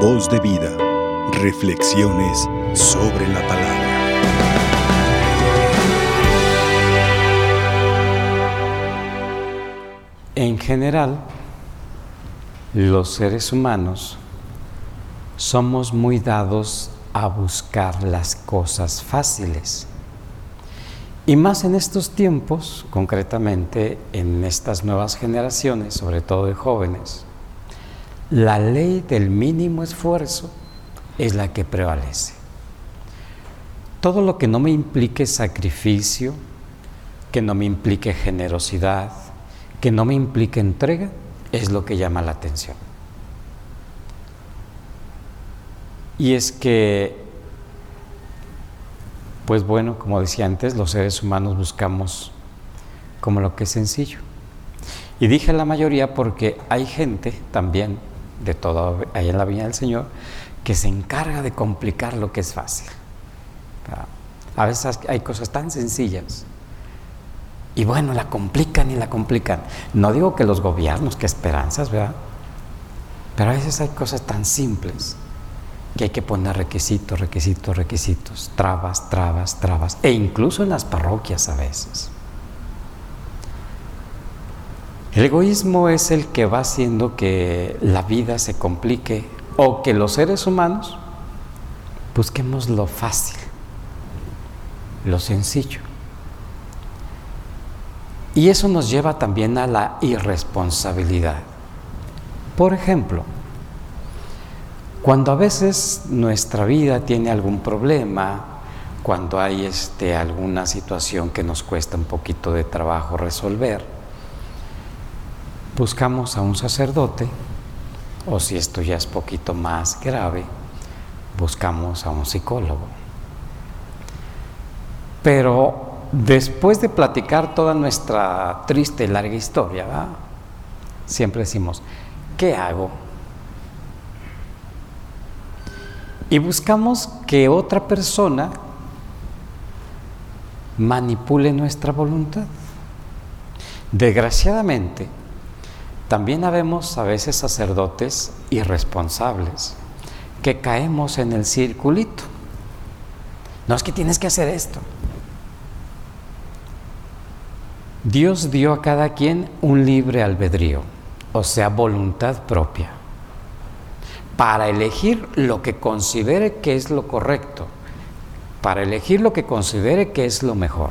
Voz de vida. Reflexiones sobre la palabra. En general, los seres humanos somos muy dados a buscar las cosas fáciles. Y más en estos tiempos, concretamente en estas nuevas generaciones, sobre todo de jóvenes, la ley del mínimo esfuerzo es la que prevalece. Todo lo que no me implique sacrificio, que no me implique generosidad, que no me implique entrega, es lo que llama la atención. Y es que pues bueno, como decía antes, los seres humanos buscamos como lo que es sencillo. Y dije la mayoría porque hay gente también de todo ahí en la viña del Señor que se encarga de complicar lo que es fácil. A veces hay cosas tan sencillas y bueno, la complican y la complican. No digo que los gobiernos, que esperanzas, ¿verdad? Pero a veces hay cosas tan simples que hay que poner requisitos, requisitos, requisitos, trabas, trabas, trabas, e incluso en las parroquias a veces. El egoísmo es el que va haciendo que la vida se complique o que los seres humanos busquemos lo fácil, lo sencillo. Y eso nos lleva también a la irresponsabilidad. Por ejemplo, cuando a veces nuestra vida tiene algún problema, cuando hay este, alguna situación que nos cuesta un poquito de trabajo resolver, buscamos a un sacerdote, o si esto ya es poquito más grave, buscamos a un psicólogo. Pero después de platicar toda nuestra triste y larga historia, siempre decimos, ¿qué hago? Y buscamos que otra persona manipule nuestra voluntad. Desgraciadamente, también habemos a veces sacerdotes irresponsables que caemos en el circulito. No es que tienes que hacer esto. Dios dio a cada quien un libre albedrío, o sea, voluntad propia para elegir lo que considere que es lo correcto, para elegir lo que considere que es lo mejor.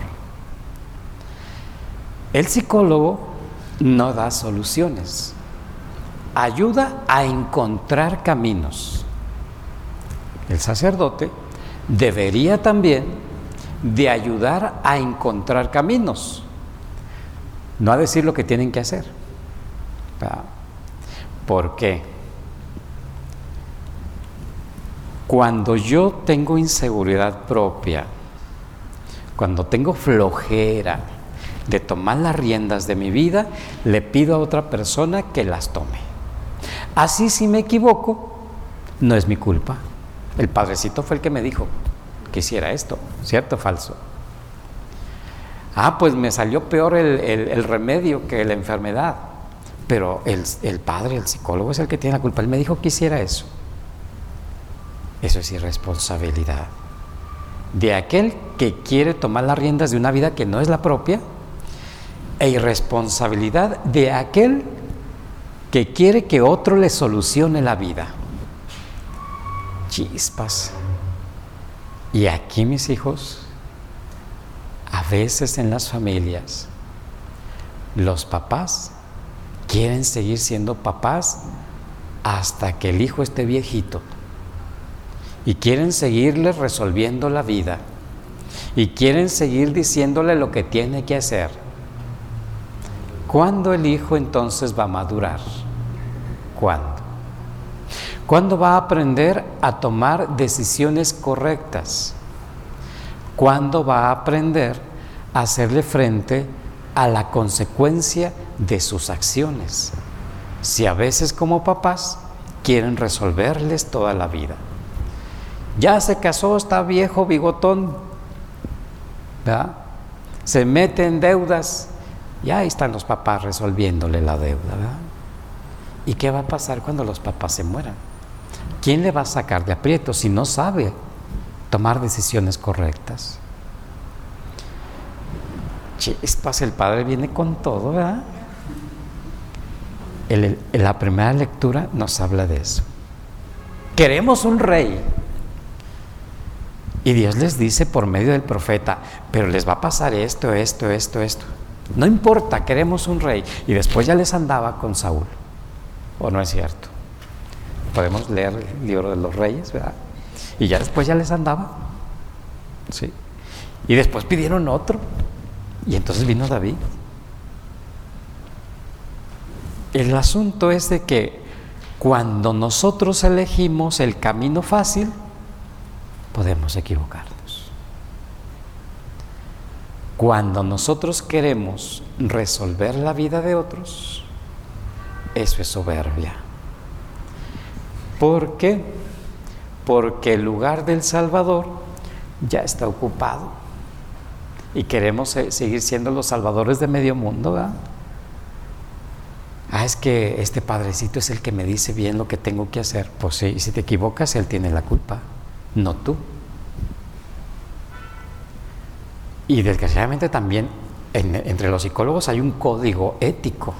El psicólogo no da soluciones, ayuda a encontrar caminos. El sacerdote debería también de ayudar a encontrar caminos, no a decir lo que tienen que hacer. ¿Por qué? Cuando yo tengo inseguridad propia, cuando tengo flojera de tomar las riendas de mi vida, le pido a otra persona que las tome. Así si me equivoco, no es mi culpa. El padrecito fue el que me dijo que hiciera esto, ¿cierto o falso? Ah, pues me salió peor el, remedio que la enfermedad. Pero el, el padre, el psicólogo es el que tiene la culpa. Él me dijo que hiciera eso. Eso es irresponsabilidad. De aquel que quiere tomar las riendas de una vida que no es la propia, e irresponsabilidad de aquel que quiere que otro le solucione la vida. Chispas. Y aquí, mis hijos, a veces en las familias, los papás quieren seguir siendo papás hasta que el hijo esté viejito y quieren seguirle resolviendo la vida y quieren seguir diciéndole lo que tiene que hacer. ¿Cuándo el hijo entonces va a madurar? ¿Cuándo? ¿Cuándo va a aprender a tomar decisiones correctas? ¿Cuándo va a aprender a hacerle frente a la consecuencia de sus acciones? Si a veces como papás quieren resolverles toda la vida. Ya se casó, está viejo, bigotón, ¿verdad? Se mete en deudas y ahí están los papás resolviéndole la deuda, ¿verdad? ¿Y qué va a pasar cuando los papás se mueran? quién le va a sacar de aprieto si no sabe tomar decisiones correctas? El Padre viene con todo, ¿verdad? La primera lectura nos habla de eso. Queremos un rey. Y Dios les dice por medio del profeta, pero les va a pasar esto, esto, esto, esto. No importa, queremos un rey. Y después ya les andaba con Saúl. ¿O no es cierto? Podemos leer el libro de los reyes, ¿verdad? Y ya después ya les andaba. ¿Sí? Y después pidieron otro. Y entonces vino David. El asunto es de que cuando nosotros elegimos el camino fácil, podemos equivocarnos. Cuando nosotros queremos resolver la vida de otros, eso es soberbia. ¿Por qué? Porque el lugar del Salvador ya está ocupado y queremos seguir siendo los salvadores de medio mundo. ¿verdad? Ah, es que este padrecito es el que me dice bien lo que tengo que hacer. Pues sí, si te equivocas, él tiene la culpa, no tú. Y desgraciadamente también entre los psicólogos hay un código ético.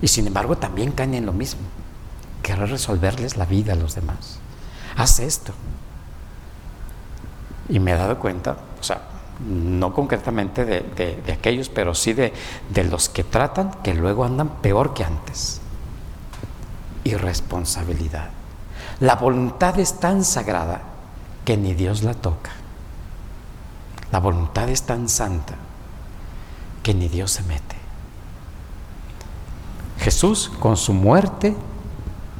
Y sin embargo también caen en lo mismo. Querer resolverles la vida a los demás. Haz esto. Y me he dado cuenta, o sea, no concretamente de, aquellos, pero sí de, de los que tratan que luego andan peor que antes. Irresponsabilidad. La voluntad es tan sagrada que ni Dios la toca. La voluntad es tan santa que ni Dios se mete. Jesús con su muerte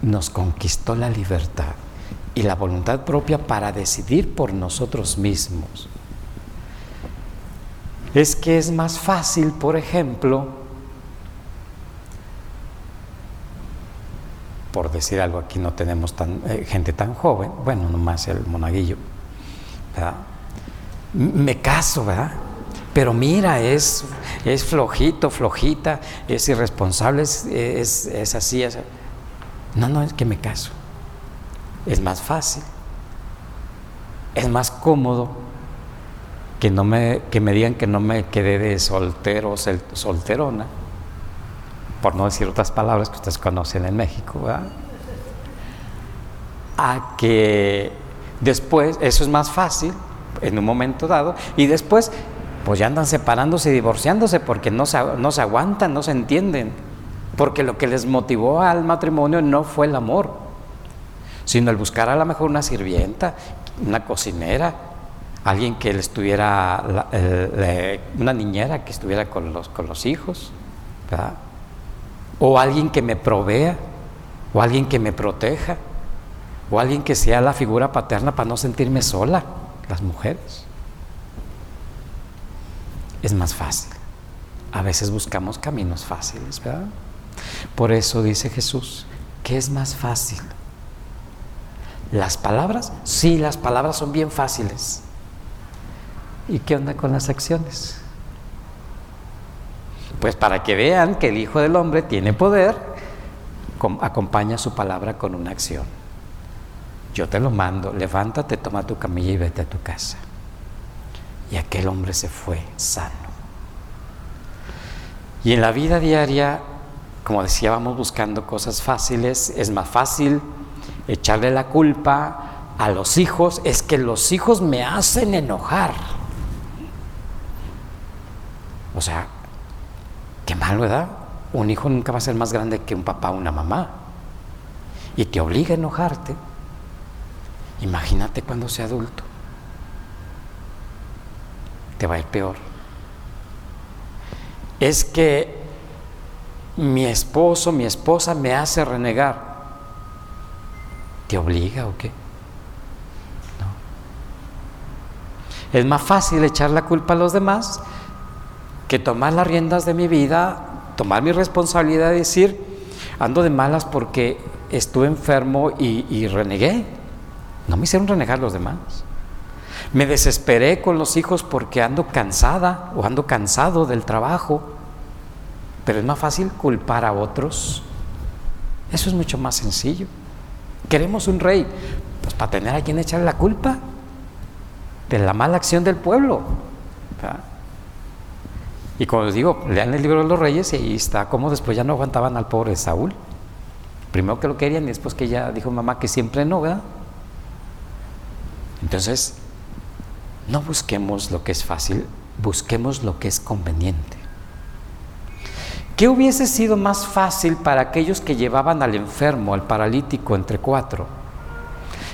nos conquistó la libertad y la voluntad propia para decidir por nosotros mismos es que es más fácil, por ejemplo, por decir algo, aquí no tenemos tan, eh, gente tan joven, bueno, nomás el monaguillo, ¿verdad? Me caso, ¿verdad? Pero mira, es, es flojito, flojita, es irresponsable, es, es, así, es... No, no, es que me caso. Es más fácil, es más cómodo que, no me, que me digan que no me quedé de soltero o solterona, por no decir otras palabras que ustedes conocen en México, a que después, eso es más fácil en un momento dado, y después pues ya andan separándose y divorciándose porque no se, no se aguantan, no se entienden, porque lo que les motivó al matrimonio no fue el amor, sino el buscar a lo mejor una sirvienta, una cocinera, alguien que le estuviera, una niñera que estuviera con los, con los hijos, o alguien que me provea, o alguien que me proteja, o alguien que sea la figura paterna para no sentirme sola, las mujeres. Es más fácil. A veces buscamos caminos fáciles, ¿verdad? Por eso dice Jesús, ¿qué es más fácil? ¿Las palabras? Sí, las palabras son bien fáciles. ¿Y qué onda con las acciones? Pues para que vean que el Hijo del Hombre tiene poder, acompaña su palabra con una acción. Yo te lo mando, levántate, toma tu camilla y vete a tu casa. Y aquel hombre se fue sano. Y en la vida diaria, como decía, vamos buscando cosas fáciles. Es más fácil echarle la culpa a los hijos. Es que los hijos me hacen enojar. O sea, qué mal, ¿verdad? Un hijo nunca va a ser más grande que un papá o una mamá. Y te obliga a enojarte. Imagínate cuando sea adulto. Te va a ir peor. Es que mi esposo, mi esposa me hace renegar. ¿Te obliga o qué? No. Es más fácil echar la culpa a los demás que tomar las riendas de mi vida, tomar mi responsabilidad y decir, ando de malas porque estuve enfermo y, renegué. No me hicieron renegar los demás. Me desesperé con los hijos porque ando cansada o ando cansado del trabajo. Pero es más fácil culpar a otros. Eso es mucho más sencillo queremos un rey? Pues para tener a quien echarle la culpa de la mala acción del pueblo. Y como les digo, lean el libro de los reyes y ahí está como después ya no aguantaban al pobre Saúl. Primero que lo querían y después que ya dijo mamá que siempre no, ¿verdad? Entonces, no busquemos lo que es fácil, busquemos lo que es conveniente. ¿Qué hubiese sido más fácil para aquellos que llevaban al enfermo, al paralítico, entre cuatro?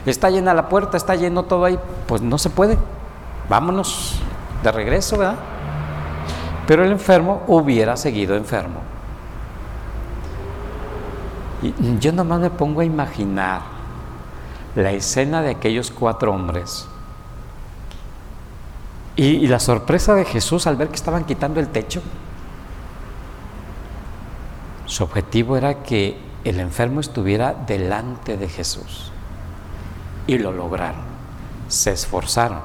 Está llena la puerta, está lleno todo ahí, pues no se puede. Vámonos de regreso, ¿verdad? Pero el enfermo hubiera seguido enfermo. Y yo nomás me pongo a imaginar la escena de aquellos cuatro hombres y, la sorpresa de Jesús al ver que estaban quitando el techo. Su objetivo era que el enfermo estuviera delante de Jesús. Y lo lograron. Se esforzaron.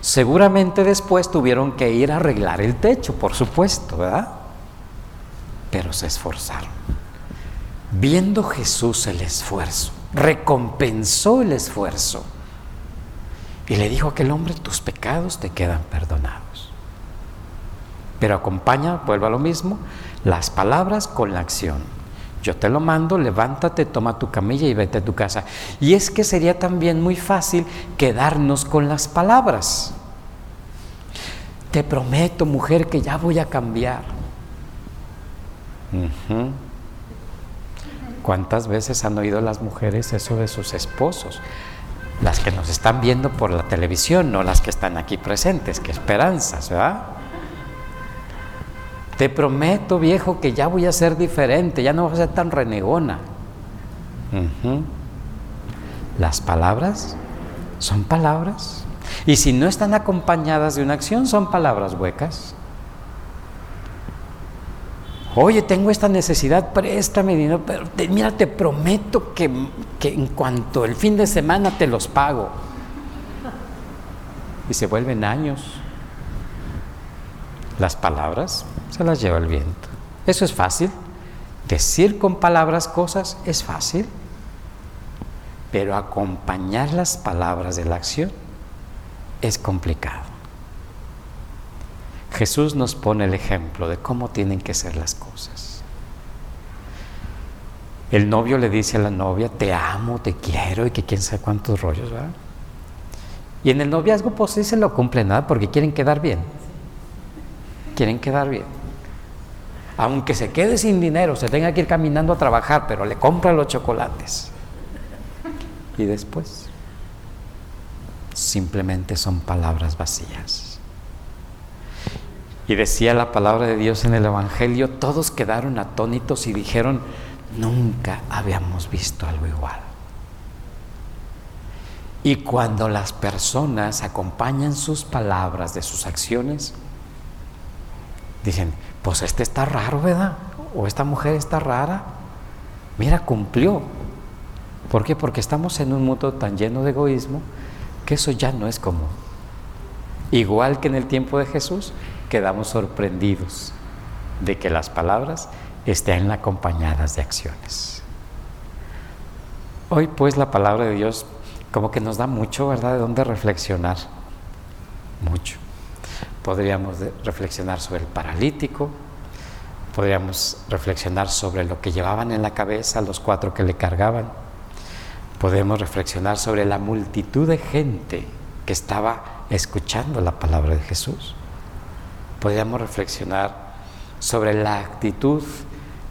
Seguramente después tuvieron que ir a arreglar el techo, por supuesto, ¿verdad? Pero se esforzaron. Viendo Jesús el esfuerzo, recompensó el esfuerzo y le dijo a aquel hombre, tus pecados te quedan perdonados. Pero acompaña, vuelvo a lo mismo, las palabras con la acción. Yo te lo mando, levántate, toma tu camilla y vete a tu casa. Y es que sería también muy fácil quedarnos con las palabras. Te prometo, mujer, que ya voy a cambiar. ¿Cuántas veces han oído las mujeres eso de sus esposos? Las que nos están viendo por la televisión, no las que están aquí presentes, qué esperanzas, ¿verdad? Te prometo, viejo, que ya voy a ser diferente, ya no voy a ser tan renegona. Las palabras son palabras. Y si no están acompañadas de una acción, son palabras huecas. Oye, tengo esta necesidad, préstame dinero, pero mira, te prometo que, que en cuanto el fin de semana te los pago. Y se vuelven años. Las palabras se las lleva el viento. Eso es fácil. Decir con palabras cosas es fácil, pero acompañar las palabras de la acción es complicado. Jesús nos pone el ejemplo de cómo tienen que ser las cosas. El novio le dice a la novia, te amo, te quiero y que quién sabe cuántos rollos, ¿verdad? Y en el noviazgo pues sí se lo cumple nada porque quieren quedar bien. Quieren quedar bien. Aunque se quede sin dinero, se tenga que ir caminando a trabajar, pero le compra los chocolates. Y después simplemente son palabras vacías. Y decía la palabra de Dios en el Evangelio, todos quedaron atónitos y dijeron, nunca habíamos visto algo igual. Y cuando las personas acompañan sus palabras de sus acciones, dicen, pues este está raro, ¿verdad? O esta mujer está rara. Mira, cumplió. ¿Por qué? Porque estamos en un mundo tan lleno de egoísmo que eso ya no es común. Igual que en el tiempo de Jesús, quedamos sorprendidos de que las palabras estén acompañadas de acciones. Hoy pues la palabra de Dios como que nos da mucho, ¿verdad?, de dónde reflexionar. Mucho. Podríamos reflexionar sobre el paralítico, podríamos reflexionar sobre lo que llevaban en la cabeza los cuatro que le cargaban, podemos reflexionar sobre la multitud de gente que estaba escuchando la palabra de Jesús. Podríamos reflexionar sobre la actitud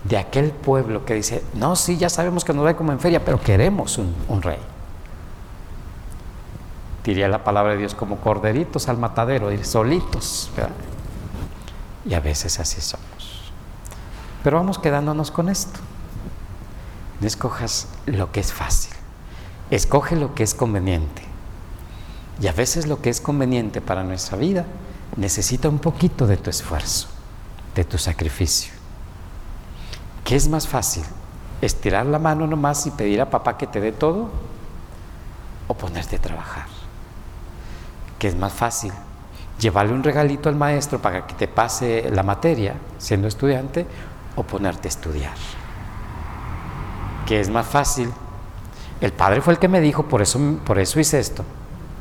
de aquel pueblo que dice, no, sí, ya sabemos que nos va como en feria, pero queremos un, un rey diría la palabra de Dios, como corderitos al matadero, solitos. Y a veces así somos. Pero vamos quedándonos con esto. No escojas lo que es fácil, escoge lo que es conveniente. Y a veces lo que es conveniente para nuestra vida necesita un poquito de tu esfuerzo, de tu sacrificio. ¿Qué es más fácil? ¿Estirar la mano nomás y pedir a papá que te dé todo? ¿O ponerte a trabajar? que es más fácil llevarle un regalito al maestro para que te pase la materia siendo estudiante o ponerte a estudiar. Que es más fácil el padre fue el que me dijo, por eso, por eso hice esto.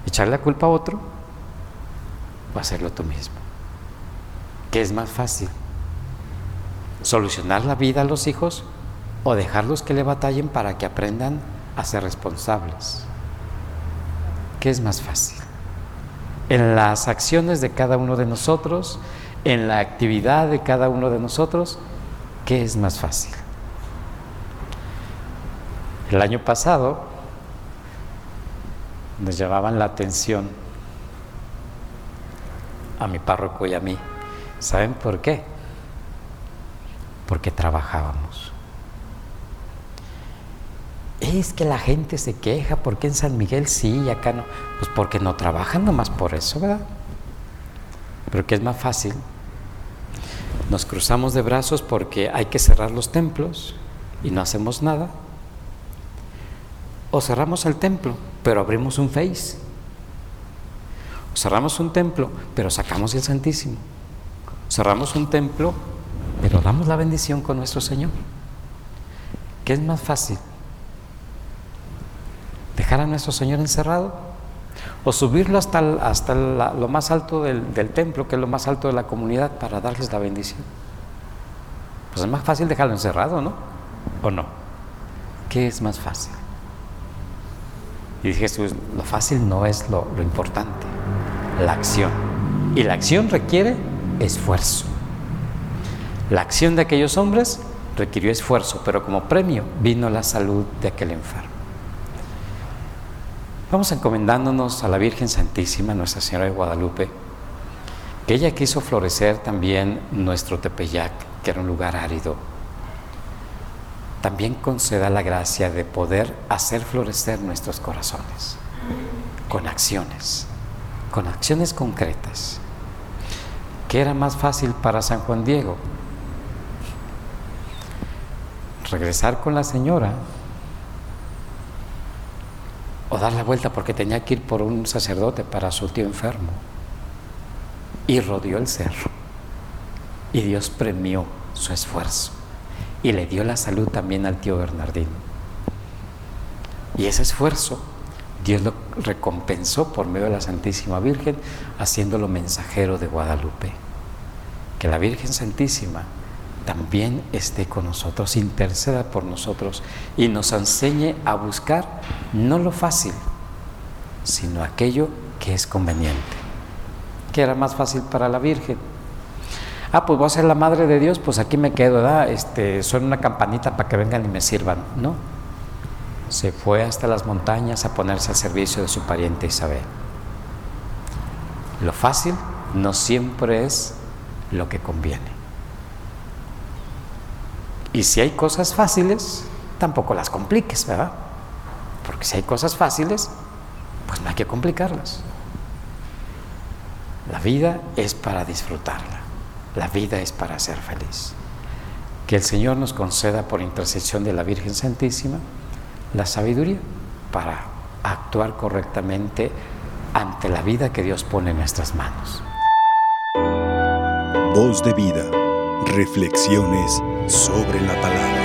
Echarle la culpa a otro hacerlo tú mismo. ¿Qué es más fácil? ¿Solucionar la vida a los hijos o dejarlos que le batallen para que aprendan a ser responsables? ¿Qué es más fácil? En las acciones de cada uno de nosotros, en la actividad de cada uno de nosotros, ¿qué es más fácil? El año pasado nos llamaban la atención a mi párroco y a mí. ¿Saben por qué? Porque trabajábamos. Es que la gente se queja, ¿por qué en San Miguel sí y acá no? Pues porque no trabajan nomás por eso, ¿verdad? Pero que es más fácil. Nos cruzamos de brazos porque hay que cerrar los templos y no hacemos nada. O cerramos el templo, pero abrimos un face. Cerramos un templo, pero sacamos el Santísimo. Cerramos un templo, pero damos la bendición con nuestro Señor. ¿Qué es más fácil? ¿Dejar a nuestro Señor encerrado? ¿O subirlo hasta, hasta lo más alto del, del templo, que es lo más alto de la comunidad, para darles la bendición? Pues es más fácil dejarlo encerrado, ¿no? ¿O no? ¿Qué es más fácil? Y Jesús, lo fácil no es lo, lo importante, la acción. Y la acción requiere esfuerzo. La acción de aquellos hombres requirió esfuerzo, pero como premio vino la salud de aquel enfermo. Vamos encomendándonos a la Virgen Santísima, Nuestra Señora de Guadalupe, que ella quiso florecer también nuestro Tepeyac, que era un lugar árido, también conceda la gracia de poder hacer florecer nuestros corazones con acciones, con acciones concretas. ¿Qué era más fácil para San Juan Diego? Regresar con la señora o dar la vuelta porque tenía que ir por un sacerdote para su tío enfermo. Y rodeó el cerro. Y Dios premió su esfuerzo y le dio la salud también al tío Bernardino. Y ese esfuerzo Dios lo recompensó por medio de la Santísima Virgen, haciéndolo mensajero de Guadalupe. Que la Virgen Santísima también esté con nosotros, interceda por nosotros y nos enseñe a buscar no lo fácil, sino aquello que es conveniente. ¿Qué era más fácil para la Virgen? ah, pues voy a ser la madre de Dios, pues aquí me quedo, ¿verdad? Este, son una campanita para que vengan y me sirvan. No. Se fue hasta las montañas a ponerse al servicio de su pariente Isabel. Lo fácil no siempre es lo que conviene. Y si hay cosas fáciles, tampoco las compliques, ¿verdad? Porque si hay cosas fáciles, pues no hay que complicarlas. La vida es para disfrutarla. La vida es para ser feliz. Que el Señor nos conceda por intercesión de la Virgen Santísima la sabiduría para actuar correctamente ante la vida que Dios pone en nuestras manos. Voz de vida. Reflexiones sobre la palabra.